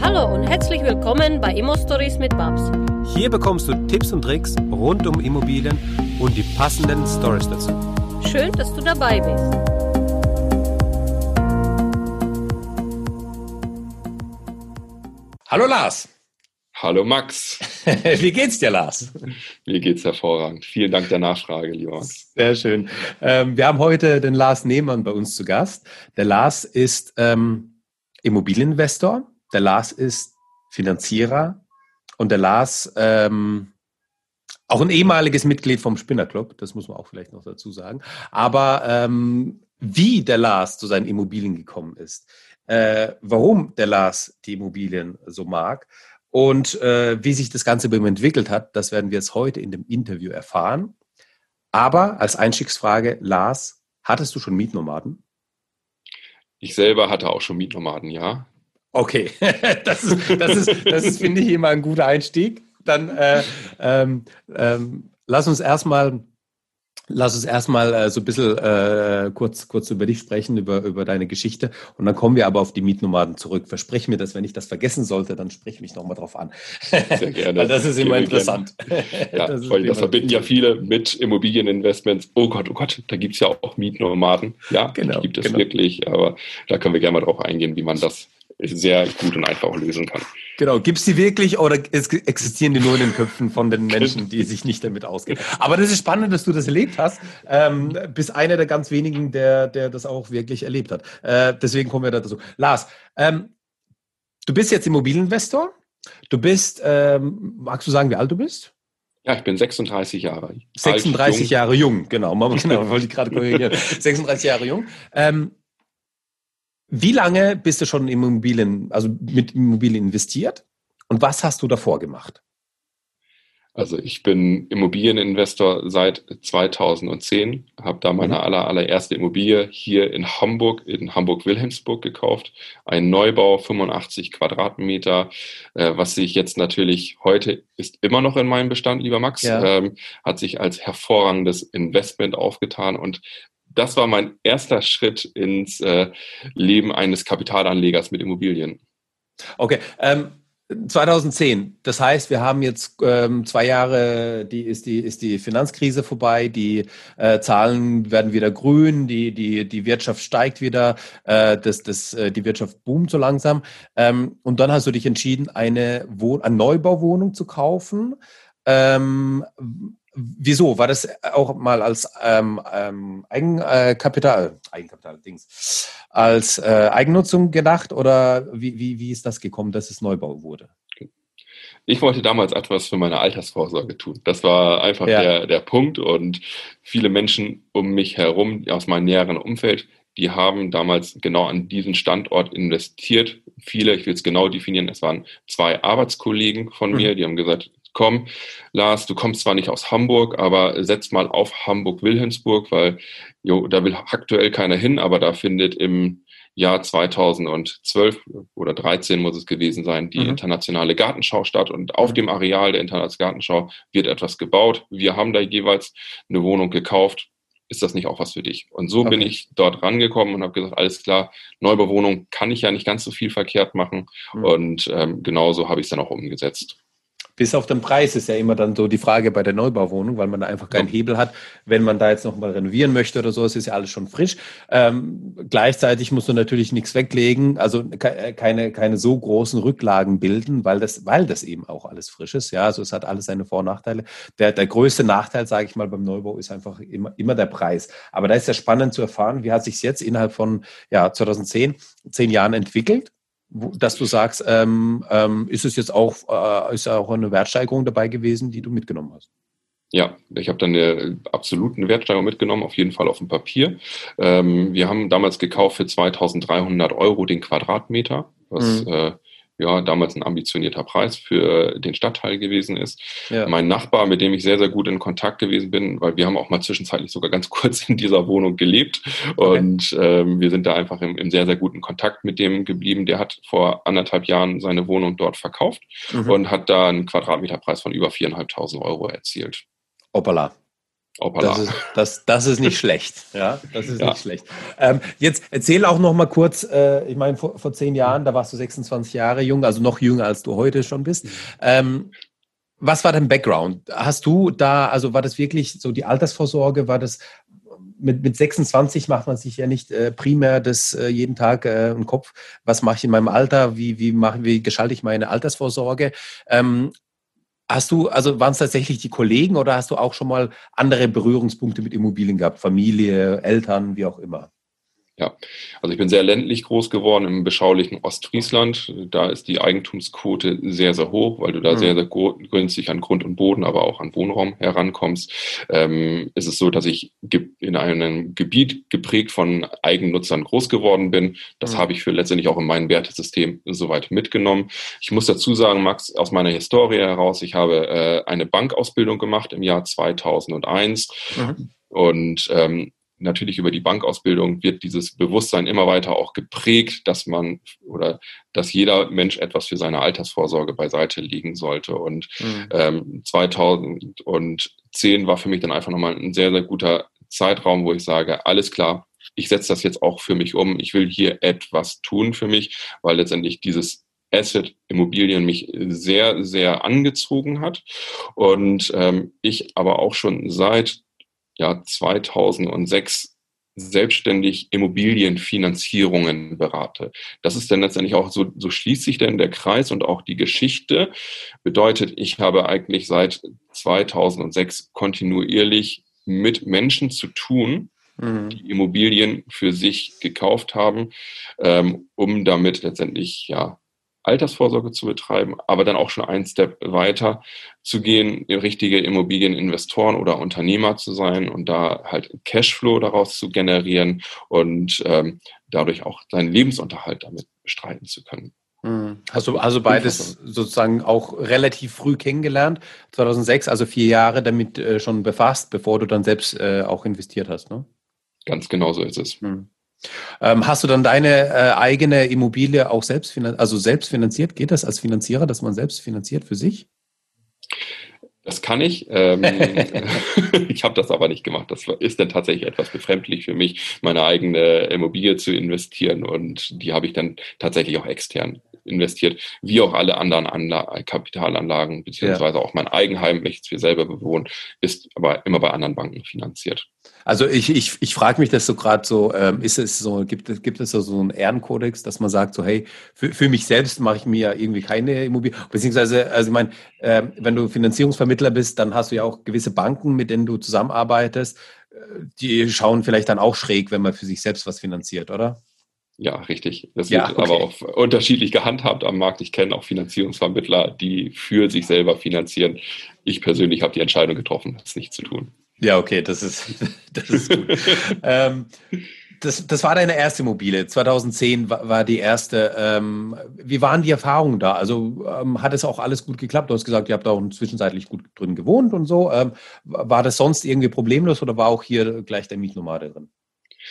Hallo und herzlich willkommen bei Immo Stories mit Babs. Hier bekommst du Tipps und Tricks rund um Immobilien und die passenden Stories dazu. Schön, dass du dabei bist. Hallo Lars. Hallo Max. Wie geht's dir, Lars? Mir geht's hervorragend. Vielen Dank der Nachfrage, lieber Max. Sehr schön. Ähm, wir haben heute den Lars Nehmann bei uns zu Gast. Der Lars ist ähm, Immobilieninvestor, der Lars ist Finanzierer und der Lars ähm, auch ein ehemaliges Mitglied vom Spinner Club, das muss man auch vielleicht noch dazu sagen. Aber ähm, wie der Lars zu seinen Immobilien gekommen ist, äh, warum der Lars die Immobilien so mag und äh, wie sich das Ganze bei ihm entwickelt hat, das werden wir jetzt heute in dem Interview erfahren. Aber als Einstiegsfrage, Lars, hattest du schon Mietnomaden? Ich selber hatte auch schon Mietnomaden, ja. Okay, das ist, das ist, das ist finde ich, immer ein guter Einstieg. Dann äh, ähm, ähm, lass uns erstmal Lass uns erstmal äh, so ein bisschen äh, kurz, kurz über dich sprechen, über, über deine Geschichte. Und dann kommen wir aber auf die Mietnomaden zurück. Versprich mir, dass wenn ich das vergessen sollte, dann sprich mich nochmal drauf an. Sehr gerne. Weil das ist immer interessant. Ja, das, weil das verbinden ja viele mit Immobilieninvestments. Oh Gott, oh Gott, da gibt's ja auch Mietnomaden. Ja, genau, gibt es genau. wirklich. Aber da können wir gerne mal drauf eingehen, wie man das sehr gut und einfach lösen kann. Genau, gibt es die wirklich oder existieren die nur in den Köpfen von den Menschen, die sich nicht damit auskennen? Aber das ist spannend, dass du das erlebt hast. Ähm, bist einer der ganz wenigen, der, der das auch wirklich erlebt hat. Äh, deswegen kommen wir dazu. Lars, ähm, du bist jetzt Immobilieninvestor. Du bist, ähm, magst du sagen, wie alt du bist? Ja, ich bin 36 Jahre. 36 alt, jung. Jahre jung, genau. genau wollte ich gerade korrigieren. 36 Jahre jung. Ähm, wie lange bist du schon in Immobilien, also mit Immobilien investiert? Und was hast du davor gemacht? Also ich bin Immobilieninvestor seit 2010, habe da meine mhm. aller, allererste Immobilie hier in Hamburg, in Hamburg-Wilhelmsburg gekauft. Ein Neubau, 85 Quadratmeter, äh, was sich jetzt natürlich heute ist immer noch in meinem Bestand, lieber Max, ja. ähm, hat sich als hervorragendes Investment aufgetan und das war mein erster Schritt ins äh, Leben eines Kapitalanlegers mit Immobilien. Okay, ähm, 2010. Das heißt, wir haben jetzt ähm, zwei Jahre, die ist die ist die Finanzkrise vorbei, die äh, Zahlen werden wieder grün, die die die Wirtschaft steigt wieder, äh, das das äh, die Wirtschaft boomt so langsam. Ähm, und dann hast du dich entschieden, eine Wohn eine Neubauwohnung zu kaufen. Ähm, Wieso? War das auch mal als ähm, ähm, Eigenkapital, Eigenkapital, Dings, als äh, Eigennutzung gedacht oder wie, wie, wie ist das gekommen, dass es Neubau wurde? Ich wollte damals etwas für meine Altersvorsorge tun. Das war einfach ja. der, der Punkt und viele Menschen um mich herum aus meinem näheren Umfeld, die haben damals genau an diesen Standort investiert. Viele, ich will es genau definieren, es waren zwei Arbeitskollegen von mhm. mir, die haben gesagt, komm, Lars, du kommst zwar nicht aus Hamburg, aber setz mal auf Hamburg-Wilhelmsburg, weil jo, da will aktuell keiner hin, aber da findet im Jahr 2012 oder 13 muss es gewesen sein, die mhm. internationale Gartenschau statt und auf mhm. dem Areal der internationalen Gartenschau wird etwas gebaut. Wir haben da jeweils eine Wohnung gekauft. Ist das nicht auch was für dich? Und so okay. bin ich dort rangekommen und habe gesagt, alles klar, Neubauwohnung kann ich ja nicht ganz so viel verkehrt machen. Mhm. Und ähm, genauso habe ich es dann auch umgesetzt. Bis auf den Preis ist ja immer dann so die Frage bei der Neubauwohnung, weil man da einfach keinen Hebel hat. Wenn man da jetzt nochmal renovieren möchte oder so, es ist ja alles schon frisch. Ähm, gleichzeitig musst du natürlich nichts weglegen, also äh, keine, keine so großen Rücklagen bilden, weil das, weil das eben auch alles frisch ist. Ja, also es hat alles seine Vor- und Nachteile. Der, der größte Nachteil, sage ich mal, beim Neubau ist einfach immer, immer der Preis. Aber da ist ja spannend zu erfahren, wie hat sich jetzt innerhalb von ja, 2010, zehn Jahren entwickelt dass du sagst, ähm, ähm, ist es jetzt auch, äh, ist auch eine Wertsteigerung dabei gewesen, die du mitgenommen hast? Ja, ich habe dann eine absolute Wertsteigerung mitgenommen, auf jeden Fall auf dem Papier. Ähm, wir haben damals gekauft für 2300 Euro den Quadratmeter, was mhm. äh, ja, damals ein ambitionierter Preis für den Stadtteil gewesen ist. Ja. Mein Nachbar, mit dem ich sehr, sehr gut in Kontakt gewesen bin, weil wir haben auch mal zwischenzeitlich sogar ganz kurz in dieser Wohnung gelebt okay. und ähm, wir sind da einfach im, im, sehr, sehr guten Kontakt mit dem geblieben. Der hat vor anderthalb Jahren seine Wohnung dort verkauft mhm. und hat da einen Quadratmeterpreis von über viereinhalbtausend Euro erzielt. Hoppala. Das ist, das, das ist nicht schlecht. Ja, das ist ja. nicht schlecht. Ähm, jetzt erzähl auch noch mal kurz, äh, ich meine, vor, vor zehn Jahren, da warst du 26 Jahre jung, also noch jünger, als du heute schon bist. Ähm, was war dein Background? Hast du da, also war das wirklich so die Altersvorsorge, war das mit, mit 26 macht man sich ja nicht äh, primär das äh, jeden Tag äh, im Kopf, was mache ich in meinem Alter, wie, wie, mache, wie gestalte ich meine Altersvorsorge. Ähm, Hast du, also waren es tatsächlich die Kollegen oder hast du auch schon mal andere Berührungspunkte mit Immobilien gehabt? Familie, Eltern, wie auch immer? Ja, also ich bin sehr ländlich groß geworden im beschaulichen Ostfriesland. Da ist die Eigentumsquote sehr, sehr hoch, weil du da mhm. sehr, sehr günstig an Grund und Boden, aber auch an Wohnraum herankommst. Ähm, ist es so, dass ich in einem Gebiet geprägt von Eigennutzern groß geworden bin. Das mhm. habe ich für letztendlich auch in meinem Wertesystem soweit mitgenommen. Ich muss dazu sagen, Max, aus meiner Historie heraus, ich habe äh, eine Bankausbildung gemacht im Jahr 2001. Mhm. Und ähm, natürlich über die Bankausbildung wird dieses Bewusstsein immer weiter auch geprägt, dass man oder dass jeder Mensch etwas für seine Altersvorsorge beiseite legen sollte. Und mhm. ähm, 2010 war für mich dann einfach nochmal ein sehr, sehr guter Zeitraum, wo ich sage, alles klar, ich setze das jetzt auch für mich um. Ich will hier etwas tun für mich, weil letztendlich dieses Asset Immobilien mich sehr, sehr angezogen hat. Und ähm, ich aber auch schon seit ja 2006 selbstständig Immobilienfinanzierungen berate. Das ist dann letztendlich auch so, so schließt sich denn der Kreis und auch die Geschichte. Bedeutet, ich habe eigentlich seit 2006 kontinuierlich mit Menschen zu tun, mhm. die Immobilien für sich gekauft haben, ähm, um damit letztendlich ja Altersvorsorge zu betreiben, aber dann auch schon einen Step weiter zu gehen, richtige Immobilieninvestoren oder Unternehmer zu sein und da halt Cashflow daraus zu generieren und ähm, dadurch auch seinen Lebensunterhalt damit bestreiten zu können. Hm. Hast du also beides sozusagen auch relativ früh kennengelernt, 2006, also vier Jahre damit äh, schon befasst, bevor du dann selbst äh, auch investiert hast, ne? Ganz genau so ist es. Hm. Ähm, hast du dann deine äh, eigene Immobilie auch selbst, also selbst finanziert? Geht das als Finanzierer, dass man selbst finanziert für sich? Das kann ich. Ähm, ich habe das aber nicht gemacht. Das ist dann tatsächlich etwas befremdlich für mich, meine eigene Immobilie zu investieren und die habe ich dann tatsächlich auch extern investiert, wie auch alle anderen Anla Kapitalanlagen, beziehungsweise ja. auch mein Eigenheim, welches wir selber bewohnen, ist aber immer bei anderen Banken finanziert. Also ich, ich, ich frage mich das so gerade so, ähm, ist es so, gibt es, gibt es so, so einen Ehrenkodex, dass man sagt, so, hey, für, für mich selbst mache ich mir irgendwie keine Immobilie, beziehungsweise, also ich meine, äh, wenn du Finanzierungsvermittler bist, dann hast du ja auch gewisse Banken, mit denen du zusammenarbeitest, äh, die schauen vielleicht dann auch schräg, wenn man für sich selbst was finanziert, oder? Ja, richtig. Das ja, wird okay. aber auch unterschiedlich gehandhabt am Markt. Ich kenne auch Finanzierungsvermittler, die für sich selber finanzieren. Ich persönlich habe die Entscheidung getroffen, das nicht zu tun. Ja, okay, das ist, das ist gut. ähm, das, das war deine erste Immobilie. 2010 war, war die erste. Ähm, wie waren die Erfahrungen da? Also ähm, hat es auch alles gut geklappt? Du hast gesagt, ihr habt auch zwischenzeitlich gut drin gewohnt und so. Ähm, war das sonst irgendwie problemlos oder war auch hier gleich der Mietnomade drin?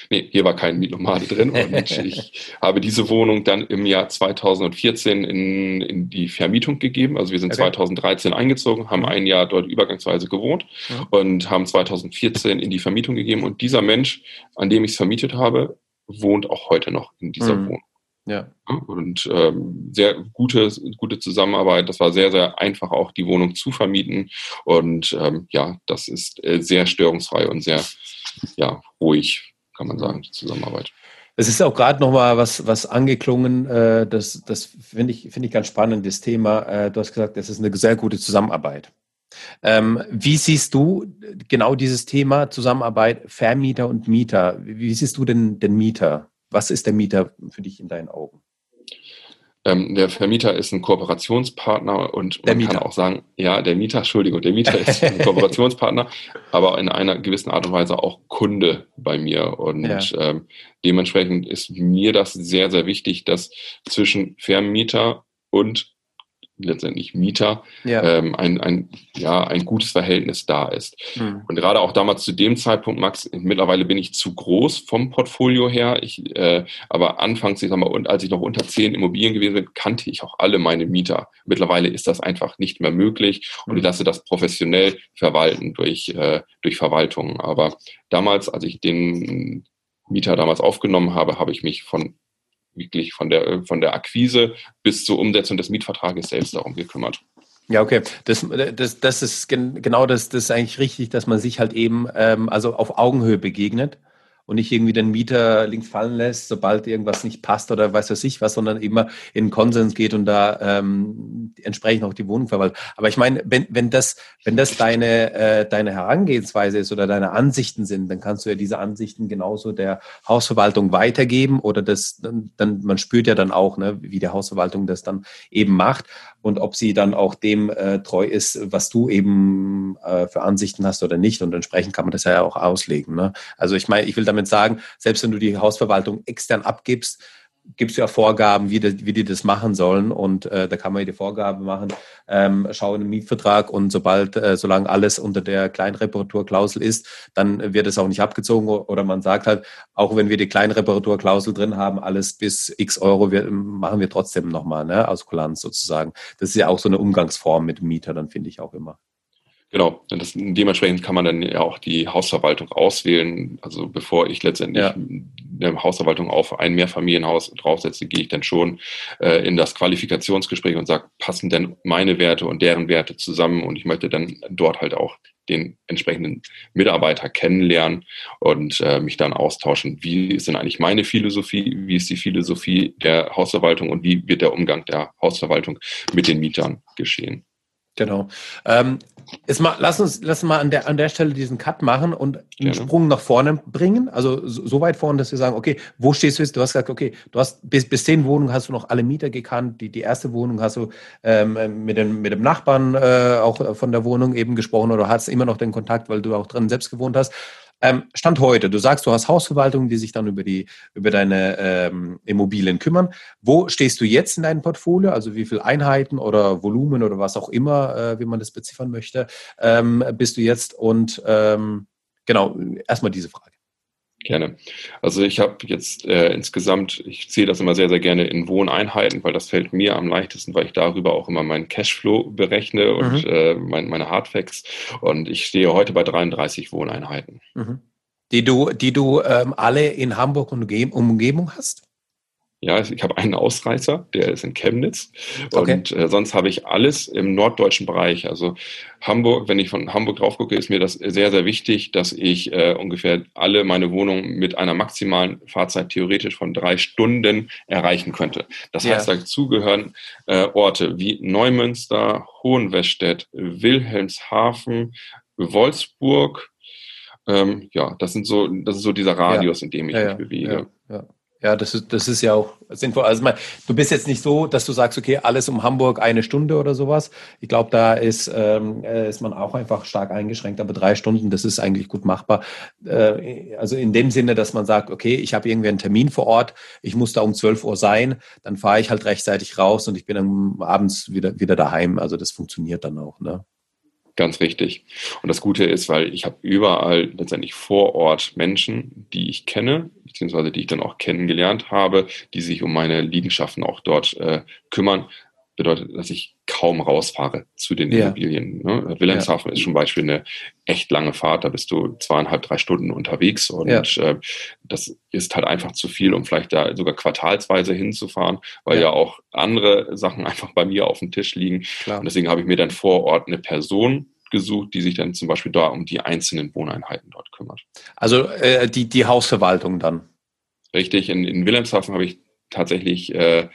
Nee, hier war kein Mietnomade drin und ich habe diese Wohnung dann im Jahr 2014 in, in die Vermietung gegeben. Also wir sind okay. 2013 eingezogen, haben mhm. ein Jahr dort übergangsweise gewohnt. Mhm. und haben 2014 in die Vermietung gegeben. Und dieser Mensch, an dem ich es vermietet habe, wohnt auch heute noch in dieser mhm. Wohnung. Ja. Und ähm, sehr gute, gute Zusammenarbeit. Das war sehr, sehr einfach, auch die Wohnung zu vermieten. Und ähm, ja, das ist äh, sehr störungsfrei und sehr ja, ruhig kann man sagen, die Zusammenarbeit. Es ist auch gerade noch mal was, was angeklungen, äh, das, das finde ich, finde ich ganz spannend, das Thema. Äh, du hast gesagt, es ist eine sehr gute Zusammenarbeit. Ähm, wie siehst du genau dieses Thema Zusammenarbeit Vermieter und Mieter? Wie siehst du denn den Mieter? Was ist der Mieter für dich in deinen Augen? Ähm, der Vermieter ist ein Kooperationspartner und der man Mieter. kann auch sagen, ja, der Mieter, Entschuldigung, der Mieter ist ein Kooperationspartner, aber in einer gewissen Art und Weise auch Kunde bei mir. Und ja. ähm, dementsprechend ist mir das sehr, sehr wichtig, dass zwischen Vermieter und letztendlich Mieter ja. ähm, ein, ein, ja, ein gutes Verhältnis da ist. Mhm. Und gerade auch damals zu dem Zeitpunkt, Max, mittlerweile bin ich zu groß vom Portfolio her. Ich, äh, aber anfangs, ich sag mal, und als ich noch unter zehn Immobilien gewesen bin, kannte ich auch alle meine Mieter. Mittlerweile ist das einfach nicht mehr möglich und mhm. ich lasse das professionell verwalten durch, äh, durch Verwaltung. Aber damals, als ich den Mieter damals aufgenommen habe, habe ich mich von wirklich von der, von der Akquise bis zur Umsetzung des Mietvertrages selbst darum gekümmert. Ja, okay. Das, das, das ist genau das, das ist eigentlich richtig, dass man sich halt eben ähm, also auf Augenhöhe begegnet und nicht irgendwie den Mieter links fallen lässt, sobald irgendwas nicht passt oder weiß was ich was, sondern immer in Konsens geht und da ähm, entsprechend auch die Wohnung verwaltet. Aber ich meine, wenn, wenn das, wenn das deine, äh, deine Herangehensweise ist oder deine Ansichten sind, dann kannst du ja diese Ansichten genauso der Hausverwaltung weitergeben oder das, dann, dann man spürt ja dann auch, ne, wie die Hausverwaltung das dann eben macht und ob sie dann auch dem äh, treu ist, was du eben äh, für Ansichten hast oder nicht. Und entsprechend kann man das ja auch auslegen. Ne? Also ich meine, ich will damit sagen, selbst wenn du die Hausverwaltung extern abgibst, gibt es ja Vorgaben, wie die, wie die das machen sollen. Und äh, da kann man ja die Vorgabe machen, ähm, schau in den Mietvertrag und sobald, äh, solange alles unter der Kleinreparaturklausel ist, dann wird es auch nicht abgezogen. Oder man sagt halt, auch wenn wir die Kleinreparaturklausel drin haben, alles bis x Euro wir, machen wir trotzdem nochmal, ne, aus Kulanz sozusagen. Das ist ja auch so eine Umgangsform mit Mieter, dann finde ich auch immer. Genau, das, dementsprechend kann man dann ja auch die Hausverwaltung auswählen. Also bevor ich letztendlich ja. eine Hausverwaltung auf ein Mehrfamilienhaus draufsetze, gehe ich dann schon äh, in das Qualifikationsgespräch und sage, passen denn meine Werte und deren Werte zusammen? Und ich möchte dann dort halt auch den entsprechenden Mitarbeiter kennenlernen und äh, mich dann austauschen, wie ist denn eigentlich meine Philosophie, wie ist die Philosophie der Hausverwaltung und wie wird der Umgang der Hausverwaltung mit den Mietern geschehen. Genau. Ähm, ist mal, lass uns, lass uns mal an der, an der Stelle diesen Cut machen und einen Gerne. Sprung nach vorne bringen. Also so, so, weit vorne, dass wir sagen, okay, wo stehst du jetzt? Du hast gesagt, okay, du hast bis, bis zehn Wohnungen hast du noch alle Mieter gekannt. Die, die erste Wohnung hast du ähm, mit, dem, mit dem Nachbarn äh, auch von der Wohnung eben gesprochen oder hast immer noch den Kontakt, weil du auch drin selbst gewohnt hast. Ähm, Stand heute, du sagst, du hast Hausverwaltungen, die sich dann über, die, über deine ähm, Immobilien kümmern. Wo stehst du jetzt in deinem Portfolio? Also wie viele Einheiten oder Volumen oder was auch immer, äh, wie man das beziffern möchte, ähm, bist du jetzt? Und ähm, genau, erstmal diese Frage. Gerne. Also ich habe jetzt äh, insgesamt, ich zähle das immer sehr, sehr gerne in Wohneinheiten, weil das fällt mir am leichtesten, weil ich darüber auch immer meinen Cashflow berechne und mhm. äh, mein, meine Hardfacts. Und ich stehe heute bei 33 Wohneinheiten. Mhm. Die du, die du ähm, alle in Hamburg und Umgebung hast? Ja, ich habe einen Ausreißer, der ist in Chemnitz. Okay. Und äh, sonst habe ich alles im norddeutschen Bereich. Also Hamburg, wenn ich von Hamburg drauf gucke, ist mir das sehr, sehr wichtig, dass ich äh, ungefähr alle meine Wohnungen mit einer maximalen Fahrzeit theoretisch von drei Stunden erreichen könnte. Das ja. heißt, dazu gehören äh, Orte wie Neumünster, Hohenwestedt, Wilhelmshaven, Wolfsburg. Ähm, ja, das sind so, das ist so dieser Radius, ja. in dem ich ja, mich bewege. Ja, ja, das ist, das ist ja auch sinnvoll. Also, man, du bist jetzt nicht so, dass du sagst, okay, alles um Hamburg eine Stunde oder sowas. Ich glaube, da ist, ähm, äh, ist man auch einfach stark eingeschränkt, aber drei Stunden, das ist eigentlich gut machbar. Äh, also in dem Sinne, dass man sagt, okay, ich habe irgendwie einen Termin vor Ort, ich muss da um 12 Uhr sein, dann fahre ich halt rechtzeitig raus und ich bin dann abends wieder, wieder daheim. Also das funktioniert dann auch. Ne? Ganz richtig. Und das Gute ist, weil ich habe überall letztendlich vor Ort Menschen, die ich kenne, beziehungsweise die ich dann auch kennengelernt habe, die sich um meine Liegenschaften auch dort äh, kümmern, bedeutet, dass ich kaum rausfahre zu den ja. Immobilien. Ne? Wilhelmshaven ja. ist zum Beispiel eine echt lange Fahrt, da bist du zweieinhalb, drei Stunden unterwegs und ja. äh, das ist halt einfach zu viel, um vielleicht da sogar quartalsweise hinzufahren, weil ja, auch andere Sachen einfach bei mir auf dem Tisch liegen. Klar. Und deswegen habe ich mir dann vor Ort eine Person gesucht, die sich dann zum Beispiel da um die einzelnen Wohneinheiten dort kümmert. Also äh, die, die Hausverwaltung dann? Richtig, in, in Wilhelmshaven habe ich tatsächlich äh,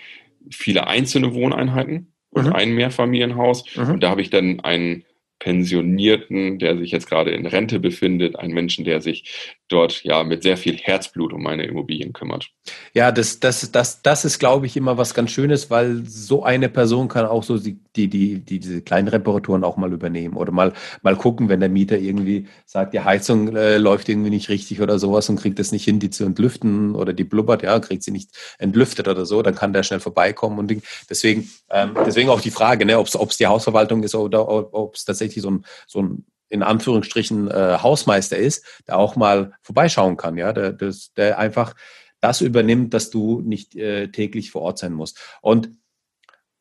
viele einzelne Wohneinheiten und mhm. ein Mehrfamilienhaus. Mhm. Und da habe ich dann einen Pensionierten, der sich jetzt gerade in Rente befindet, einen Menschen, der sich dort ja mit sehr viel Herzblut um meine Immobilien kümmert. Ja, das, das, das, das ist, glaube ich, immer was ganz Schönes, weil so eine Person kann auch so die, die, die, diese kleinen Reparaturen auch mal übernehmen oder mal, mal gucken, wenn der Mieter irgendwie sagt, die Heizung äh, läuft irgendwie nicht richtig oder sowas und kriegt es nicht hin, die zu entlüften oder die blubbert, ja, kriegt sie nicht entlüftet oder so, dann kann der schnell vorbeikommen und deswegen, ähm, deswegen auch die Frage, ne, ob es die Hausverwaltung ist oder ob es tatsächlich so ein, so ein in Anführungsstrichen äh, Hausmeister ist, der auch mal vorbeischauen kann, ja, der, der, der einfach das übernimmt, dass du nicht äh, täglich vor Ort sein musst. Und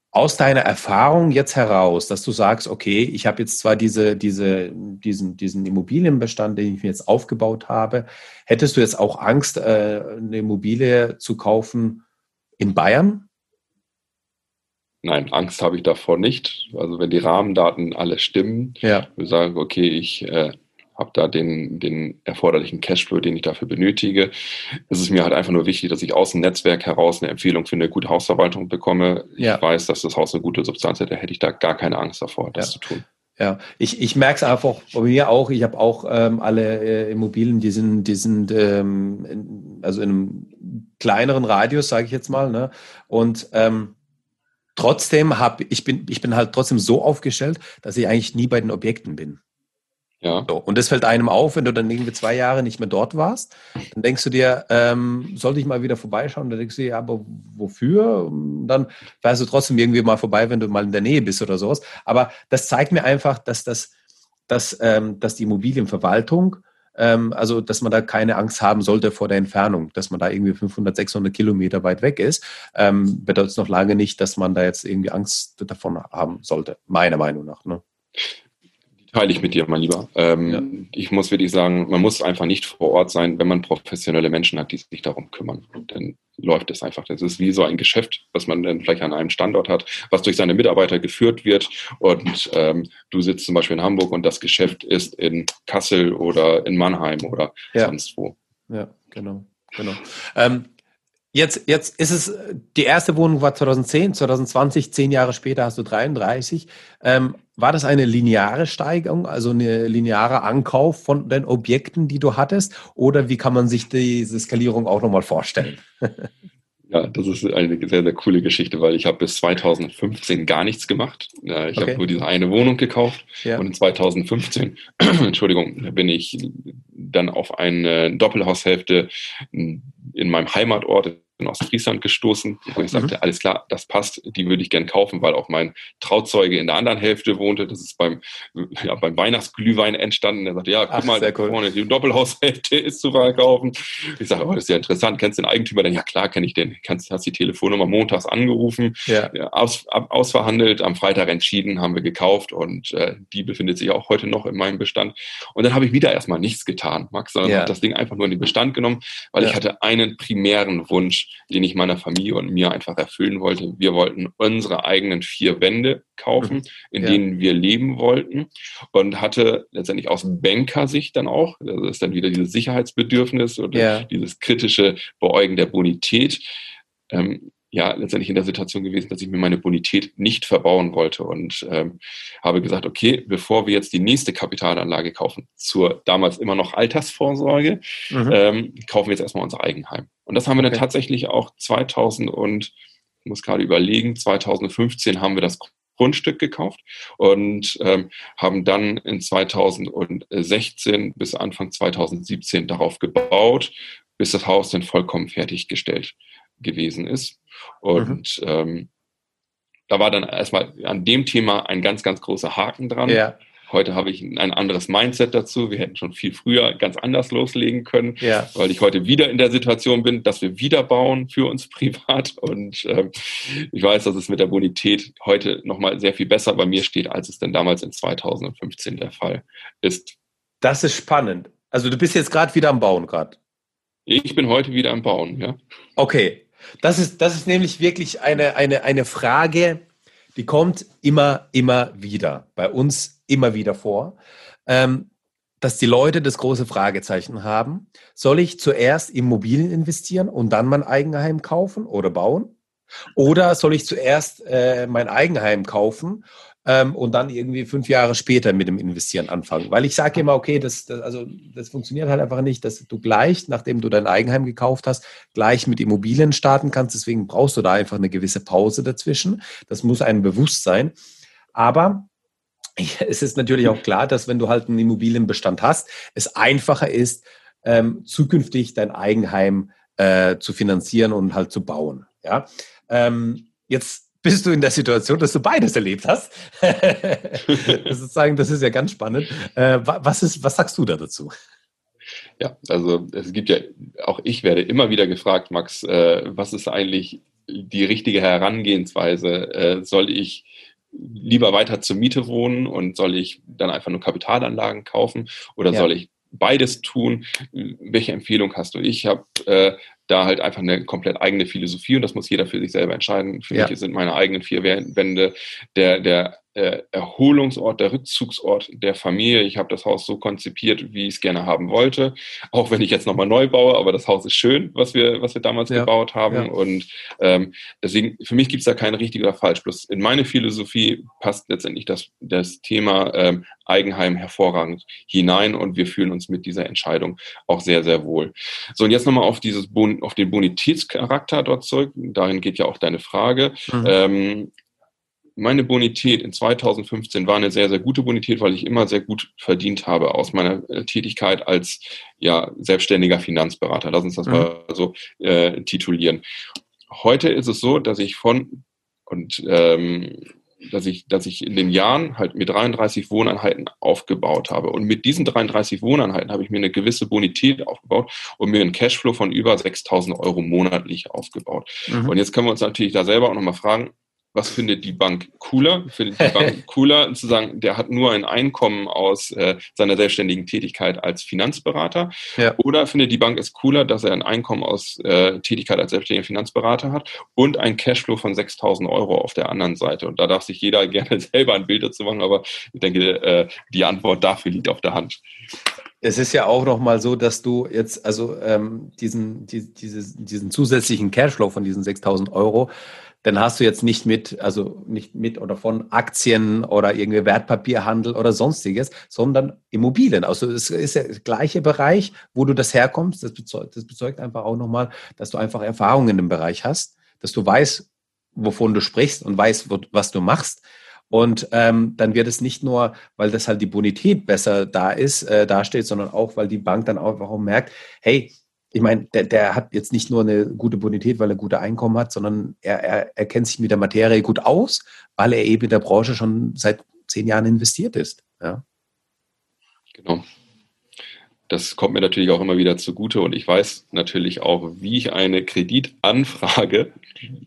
aus deiner Erfahrung jetzt heraus, dass du sagst, okay, ich habe jetzt zwar diese, diese, diesen, diesen Immobilienbestand, den ich mir jetzt aufgebaut habe, hättest du jetzt auch Angst, äh, eine Immobilie zu kaufen in Bayern? Nein, Angst habe ich davor nicht. Also wenn die Rahmendaten alle stimmen, ja. wir sagen, okay, ich äh, habe da den, den erforderlichen Cashflow, den ich dafür benötige. Es ist mir halt einfach nur wichtig, dass ich aus dem Netzwerk heraus eine Empfehlung für eine gute Hausverwaltung bekomme. Ja. Ich weiß, dass das Haus eine gute Substanz hätte, hätte ich da gar keine Angst davor, das ja. zu tun. Ja, ich, ich merke es einfach bei mir auch. Ich habe auch ähm, alle äh, Immobilien, die sind, die sind ähm, in, also in einem kleineren Radius, sage ich jetzt mal. Ne? Und ähm, trotzdem habe ich bin ich bin halt trotzdem so aufgestellt, dass ich eigentlich nie bei den Objekten bin. Ja. So, und das fällt einem auf, wenn du dann irgendwie zwei Jahre nicht mehr dort warst. Dann denkst du dir, ähm, sollte ich mal wieder vorbeischauen? Dann denkst du dir, ja, aber wofür? Und dann fährst du trotzdem irgendwie mal vorbei, wenn du mal in der Nähe bist oder sowas. Aber das zeigt mir einfach, dass das, dass, ähm, dass die Immobilienverwaltung also dass man da keine Angst haben sollte vor der Entfernung, dass man da irgendwie 500, 600 Kilometer weit weg ist, ähm, bedeutet noch lange nicht, dass man da jetzt irgendwie Angst davon haben sollte, meiner Meinung nach. Ne? Teile ich mit dir, mein Lieber. Ähm, ja. Ich muss wirklich sagen, man muss einfach nicht vor Ort sein, wenn man professionelle Menschen hat, die sich darum kümmern. Und dann läuft es einfach. Das ist wie so ein Geschäft, was man dann vielleicht an einem Standort hat, was durch seine Mitarbeiter geführt wird. Und ähm, du sitzt zum Beispiel in Hamburg und das Geschäft ist in Kassel oder in Mannheim oder ja. sonst wo. Ja, genau. genau. Ähm, Jetzt, jetzt ist es, die erste Wohnung war 2010, 2020, zehn Jahre später hast du 33. Ähm, war das eine lineare Steigerung, also eine lineare Ankauf von den Objekten, die du hattest? Oder wie kann man sich diese Skalierung auch nochmal vorstellen? Ja, das ist eine sehr, sehr coole Geschichte, weil ich habe bis 2015 gar nichts gemacht. Ich okay. habe nur diese eine Wohnung gekauft ja. und in 2015, Entschuldigung, bin ich dann auf eine Doppelhaushälfte in meinem Heimatort in Ostfriesland gestoßen, wo ich sagte, mhm. alles klar, das passt, die würde ich gern kaufen, weil auch mein Trauzeuge in der anderen Hälfte wohnte. Das ist beim, ja, beim Weihnachtsglühwein entstanden. Er sagte, ja, guck Ach, mal, cool. vorne die Doppelhaushälfte ist zu verkaufen. Ich sage, oh, das ist ja interessant. Kennst du den Eigentümer? Dann, ja, klar, kenne ich den. Kannst, hast die Telefonnummer montags angerufen, ja. aus, ausverhandelt, am Freitag entschieden, haben wir gekauft und äh, die befindet sich auch heute noch in meinem Bestand. Und dann habe ich wieder erstmal nichts getan, Max, sondern ja. habe das Ding einfach nur in den Bestand genommen, weil ja. ich hatte einen primären Wunsch, den ich meiner Familie und mir einfach erfüllen wollte. Wir wollten unsere eigenen vier Wände kaufen, mhm. in ja. denen wir leben wollten und hatte letztendlich aus Bankersicht dann auch, das ist dann wieder dieses Sicherheitsbedürfnis oder ja. dieses kritische Beäugen der Bonität, ähm, ja letztendlich in der Situation gewesen, dass ich mir meine Bonität nicht verbauen wollte und ähm, habe gesagt, okay, bevor wir jetzt die nächste Kapitalanlage kaufen, zur damals immer noch Altersvorsorge, mhm. ähm, kaufen wir jetzt erstmal unser Eigenheim. Und das haben wir okay. dann tatsächlich auch 2000 und ich muss gerade überlegen, 2015 haben wir das Grundstück gekauft und ähm, haben dann in 2016 bis Anfang 2017 darauf gebaut, bis das Haus dann vollkommen fertiggestellt gewesen ist. Und mhm. ähm, da war dann erstmal an dem Thema ein ganz, ganz großer Haken dran. Ja. Heute habe ich ein anderes Mindset dazu. Wir hätten schon viel früher ganz anders loslegen können, ja. weil ich heute wieder in der Situation bin, dass wir wieder bauen für uns privat. Und ähm, ich weiß, dass es mit der Bonität heute nochmal sehr viel besser bei mir steht, als es denn damals in 2015 der Fall ist. Das ist spannend. Also du bist jetzt gerade wieder am Bauen gerade. Ich bin heute wieder am Bauen, ja. Okay, das ist, das ist nämlich wirklich eine, eine, eine Frage, die kommt immer, immer wieder, bei uns immer wieder vor, ähm, dass die Leute das große Fragezeichen haben. Soll ich zuerst Immobilien investieren und dann mein Eigenheim kaufen oder bauen? Oder soll ich zuerst äh, mein Eigenheim kaufen, ähm, und dann irgendwie fünf Jahre später mit dem Investieren anfangen. Weil ich sage immer, okay, das, das, also, das funktioniert halt einfach nicht, dass du gleich, nachdem du dein Eigenheim gekauft hast, gleich mit Immobilien starten kannst. Deswegen brauchst du da einfach eine gewisse Pause dazwischen. Das muss einem bewusst sein. Aber es ist natürlich auch klar, dass wenn du halt einen Immobilienbestand hast, es einfacher ist, ähm, zukünftig dein Eigenheim äh, zu finanzieren und halt zu bauen. Ja, ähm, jetzt bist du in der Situation, dass du beides erlebt hast. das, ist sagen, das ist ja ganz spannend. Äh, was, ist, was sagst du da dazu? Ja, also es gibt ja, auch ich werde immer wieder gefragt, Max, äh, was ist eigentlich die richtige Herangehensweise? Äh, soll ich lieber weiter zur Miete wohnen und soll ich dann einfach nur Kapitalanlagen kaufen oder ja. soll ich beides tun? Welche Empfehlung hast du? Ich habe äh, da halt einfach eine komplett eigene Philosophie und das muss jeder für sich selber entscheiden. Für ja. mich sind meine eigenen vier Wände der, der äh, Erholungsort, der Rückzugsort der Familie. Ich habe das Haus so konzipiert, wie ich es gerne haben wollte. Auch wenn ich jetzt nochmal neu baue, aber das Haus ist schön, was wir, was wir damals ja. gebaut haben. Ja. Und ähm, deswegen, für mich gibt es da kein richtig oder falsch. Bloß in meine Philosophie passt letztendlich das, das Thema ähm, Eigenheim hervorragend hinein und wir fühlen uns mit dieser Entscheidung auch sehr, sehr wohl. So, und jetzt nochmal auf dieses bon auf den Bonitätscharakter dort zurück. Dahin geht ja auch deine Frage. Mhm. Ähm, meine Bonität in 2015 war eine sehr, sehr gute Bonität, weil ich immer sehr gut verdient habe aus meiner äh, Tätigkeit als ja, selbstständiger Finanzberater. Lass uns das mhm. mal so äh, titulieren. Heute ist es so, dass ich von und ähm, dass ich, dass ich in den Jahren halt mit 33 Wohneinheiten aufgebaut habe. Und mit diesen 33 Wohneinheiten habe ich mir eine gewisse Bonität aufgebaut und mir einen Cashflow von über 6000 Euro monatlich aufgebaut. Mhm. Und jetzt können wir uns natürlich da selber auch nochmal fragen, was findet die Bank cooler? Findet die Bank cooler zu sagen, der hat nur ein Einkommen aus äh, seiner selbstständigen Tätigkeit als Finanzberater? Ja. Oder findet die Bank es cooler, dass er ein Einkommen aus äh, Tätigkeit als selbstständiger Finanzberater hat und ein Cashflow von 6.000 Euro auf der anderen Seite? Und da darf sich jeder gerne selber ein Bild dazu machen, aber ich denke, äh, die Antwort dafür liegt auf der Hand. Es ist ja auch noch mal so, dass du jetzt also ähm, diesen, die, dieses, diesen zusätzlichen Cashflow von diesen 6.000 Euro dann hast du jetzt nicht mit, also nicht mit oder von Aktien oder irgendwie Wertpapierhandel oder sonstiges, sondern Immobilien. Also es ist der gleiche Bereich, wo du das herkommst. Das bezeugt, das bezeugt einfach auch nochmal, dass du einfach Erfahrung in dem Bereich hast, dass du weißt, wovon du sprichst und weißt, was du machst. Und ähm, dann wird es nicht nur, weil das halt die Bonität besser da ist, äh, dasteht, sondern auch, weil die Bank dann auch, auch merkt, hey, ich meine, der, der hat jetzt nicht nur eine gute Bonität, weil er gute Einkommen hat, sondern er, er, er kennt sich mit der Materie gut aus, weil er eben in der Branche schon seit zehn Jahren investiert ist. Ja. Genau. Das kommt mir natürlich auch immer wieder zugute und ich weiß natürlich auch, wie ich eine Kreditanfrage,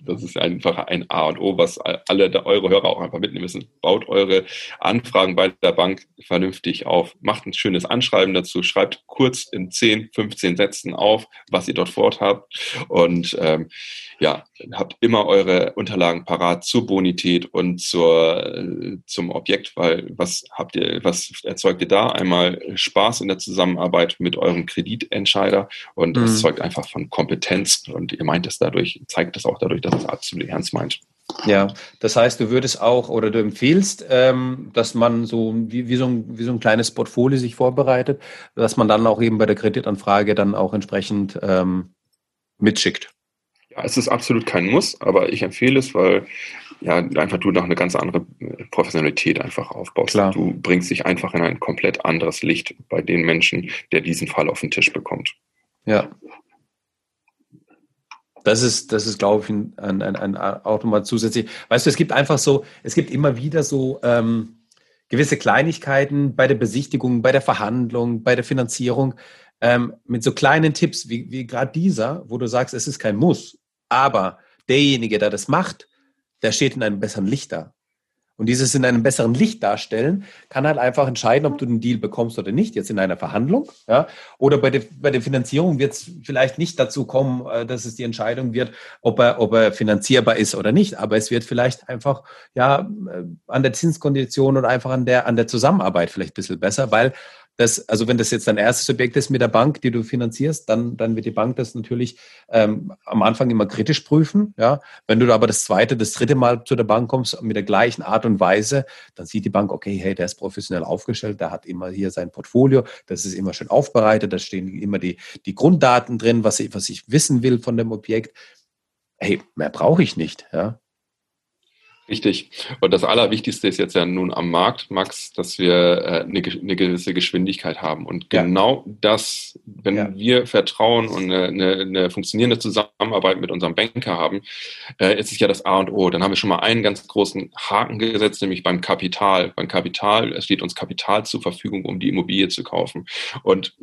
das ist einfach ein A und O, was alle eure Hörer auch einfach mitnehmen müssen. Baut eure Anfragen bei der Bank vernünftig auf. Macht ein schönes Anschreiben dazu, schreibt kurz in 10, 15 Sätzen auf, was ihr dort vorhabt und ähm, ja, habt immer eure Unterlagen parat zur Bonität und zur, zum Objekt, weil was habt ihr, was erzeugt ihr da? Einmal Spaß in der Zusammenarbeit mit eurem Kreditentscheider und mhm. zeugt einfach von Kompetenz und ihr meint es dadurch, zeigt es auch dadurch, dass es absolut ernst meint. Ja, das heißt, du würdest auch oder du empfiehlst, ähm, dass man so wie, wie, so ein, wie so ein kleines Portfolio sich vorbereitet, dass man dann auch eben bei der Kreditanfrage dann auch entsprechend ähm, mitschickt. Ja, es ist absolut kein Muss, aber ich empfehle es, weil ja einfach du noch eine ganz andere äh, Professionalität einfach aufbaust. Klar. Du bringst dich einfach in ein komplett anderes Licht bei den Menschen, der diesen Fall auf den Tisch bekommt. Ja. Das ist, das ist, glaube ich, ein, ein, ein, ein Automat zusätzlich. Weißt du, es gibt einfach so, es gibt immer wieder so ähm, gewisse Kleinigkeiten bei der Besichtigung, bei der Verhandlung, bei der Finanzierung, ähm, mit so kleinen Tipps wie, wie gerade dieser, wo du sagst, es ist kein Muss, aber derjenige, der das macht, der steht in einem besseren Licht da. Und dieses in einem besseren Licht darstellen, kann halt einfach entscheiden, ob du den Deal bekommst oder nicht, jetzt in einer Verhandlung. Ja? Oder bei der, bei der Finanzierung wird es vielleicht nicht dazu kommen, äh, dass es die Entscheidung wird, ob er, ob er finanzierbar ist oder nicht. Aber es wird vielleicht einfach ja, äh, an der Zinskondition oder einfach an der, an der Zusammenarbeit vielleicht ein bisschen besser, weil dass, also wenn das jetzt dein erstes Objekt ist mit der Bank, die du finanzierst, dann, dann wird die Bank das natürlich ähm, am Anfang immer kritisch prüfen. Ja, wenn du aber das zweite, das dritte Mal zu der Bank kommst mit der gleichen Art und Weise, dann sieht die Bank, okay, hey, der ist professionell aufgestellt, der hat immer hier sein Portfolio, das ist immer schön aufbereitet, da stehen immer die, die Grunddaten drin, was ich, was ich wissen will von dem Objekt. Hey, mehr brauche ich nicht. Ja, Richtig. Und das Allerwichtigste ist jetzt ja nun am Markt, Max, dass wir äh, eine, eine gewisse Geschwindigkeit haben. Und genau ja. das, wenn ja. wir Vertrauen und eine, eine, eine, funktionierende Zusammenarbeit mit unserem Banker haben, äh, ist es ja das A und O. Dann haben wir schon mal einen ganz großen Haken gesetzt, nämlich beim Kapital. Beim Kapital, es steht uns Kapital zur Verfügung, um die Immobilie zu kaufen. Und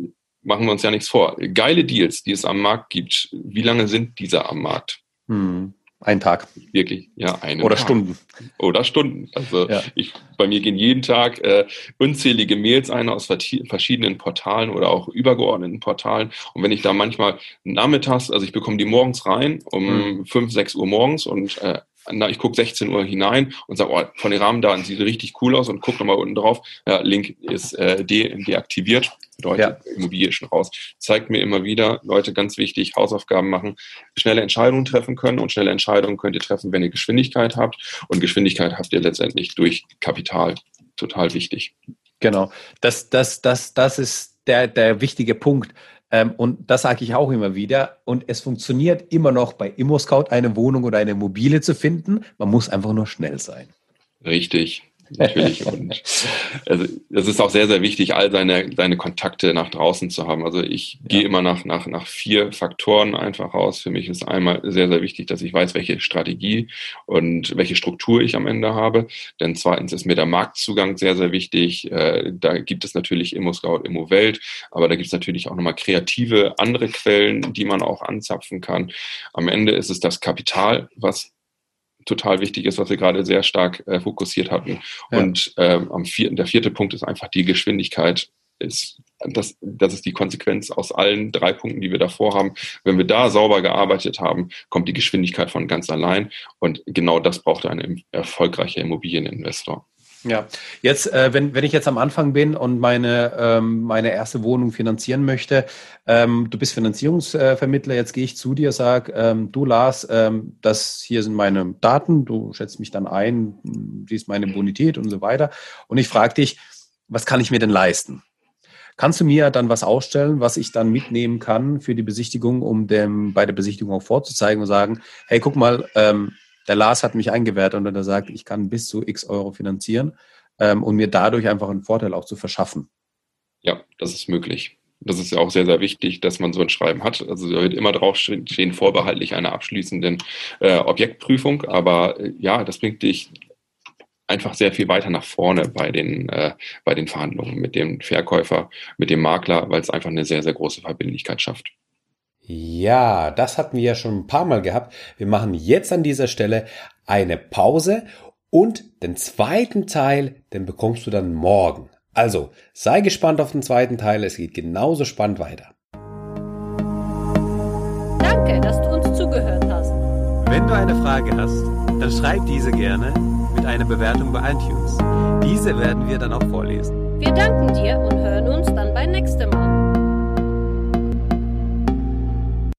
machen wir uns ja nichts vor. Geile Deals, die es am Markt gibt, wie lange sind diese am Markt? Hm. Ein Tag. Wirklich, ja, eine. Oder Tag. Stunden. Oder Stunden. Also ja. ich, bei mir gehen jeden Tag äh, unzählige Mails ein aus verschiedenen Portalen oder auch übergeordneten Portalen. Und wenn ich da manchmal nachmittags, also ich bekomme die morgens rein um mhm. 5, 6 Uhr morgens und äh, na, ich gucke 16 Uhr hinein und sage, oh, von den Rahmendaten sieht richtig cool aus und gucke nochmal unten drauf. Ja, Link ist äh, de deaktiviert, bedeutet ja. Immobilie ist schon raus. Zeigt mir immer wieder, Leute, ganz wichtig, Hausaufgaben machen, schnelle Entscheidungen treffen können und schnelle Entscheidungen könnt ihr treffen, wenn ihr Geschwindigkeit habt und Geschwindigkeit habt ihr letztendlich durch Kapital. Total wichtig. Genau, das, das, das, das ist der, der wichtige Punkt. Ähm, und das sage ich auch immer wieder. Und es funktioniert immer noch bei ImmoScout eine Wohnung oder eine Mobile zu finden. Man muss einfach nur schnell sein. Richtig natürlich. Und also, das ist auch sehr, sehr wichtig, all seine, seine Kontakte nach draußen zu haben. Also ich ja. gehe immer nach, nach, nach vier Faktoren einfach raus. Für mich ist einmal sehr, sehr wichtig, dass ich weiß, welche Strategie und welche Struktur ich am Ende habe. Denn zweitens ist mir der Marktzugang sehr, sehr wichtig. Äh, da gibt es natürlich Immo-Scout, Immo-Welt, aber da gibt es natürlich auch nochmal kreative andere Quellen, die man auch anzapfen kann. Am Ende ist es das Kapital, was total wichtig ist, was wir gerade sehr stark äh, fokussiert hatten. Ja. Und ähm, am vierten, der vierte Punkt ist einfach die Geschwindigkeit. Ist, das, das ist die Konsequenz aus allen drei Punkten, die wir davor haben. Wenn wir da sauber gearbeitet haben, kommt die Geschwindigkeit von ganz allein. Und genau das braucht ein erfolgreicher Immobilieninvestor. Ja, jetzt, äh, wenn, wenn ich jetzt am Anfang bin und meine, ähm, meine erste Wohnung finanzieren möchte, ähm, du bist Finanzierungsvermittler, jetzt gehe ich zu dir, sag, ähm, du Lars, ähm, das hier sind meine Daten, du schätzt mich dann ein, siehst meine Bonität und so weiter. Und ich frage dich, was kann ich mir denn leisten? Kannst du mir dann was ausstellen, was ich dann mitnehmen kann für die Besichtigung, um dem bei der Besichtigung auch vorzuzeigen und sagen, hey, guck mal, ähm, der Lars hat mich eingewertet und er sagt, ich kann bis zu x Euro finanzieren ähm, und mir dadurch einfach einen Vorteil auch zu verschaffen. Ja, das ist möglich. Das ist ja auch sehr, sehr wichtig, dass man so ein Schreiben hat. Also da wird immer draufstehen, vorbehaltlich einer abschließenden äh, Objektprüfung. Aber äh, ja, das bringt dich einfach sehr viel weiter nach vorne bei den, äh, bei den Verhandlungen mit dem Verkäufer, mit dem Makler, weil es einfach eine sehr, sehr große Verbindlichkeit schafft. Ja, das hatten wir ja schon ein paar Mal gehabt. Wir machen jetzt an dieser Stelle eine Pause und den zweiten Teil, den bekommst du dann morgen. Also, sei gespannt auf den zweiten Teil, es geht genauso spannend weiter. Danke, dass du uns zugehört hast. Wenn du eine Frage hast, dann schreib diese gerne mit einer Bewertung bei iTunes. Diese werden wir dann auch vorlesen. Wir danken dir und hören uns dann beim nächsten Mal.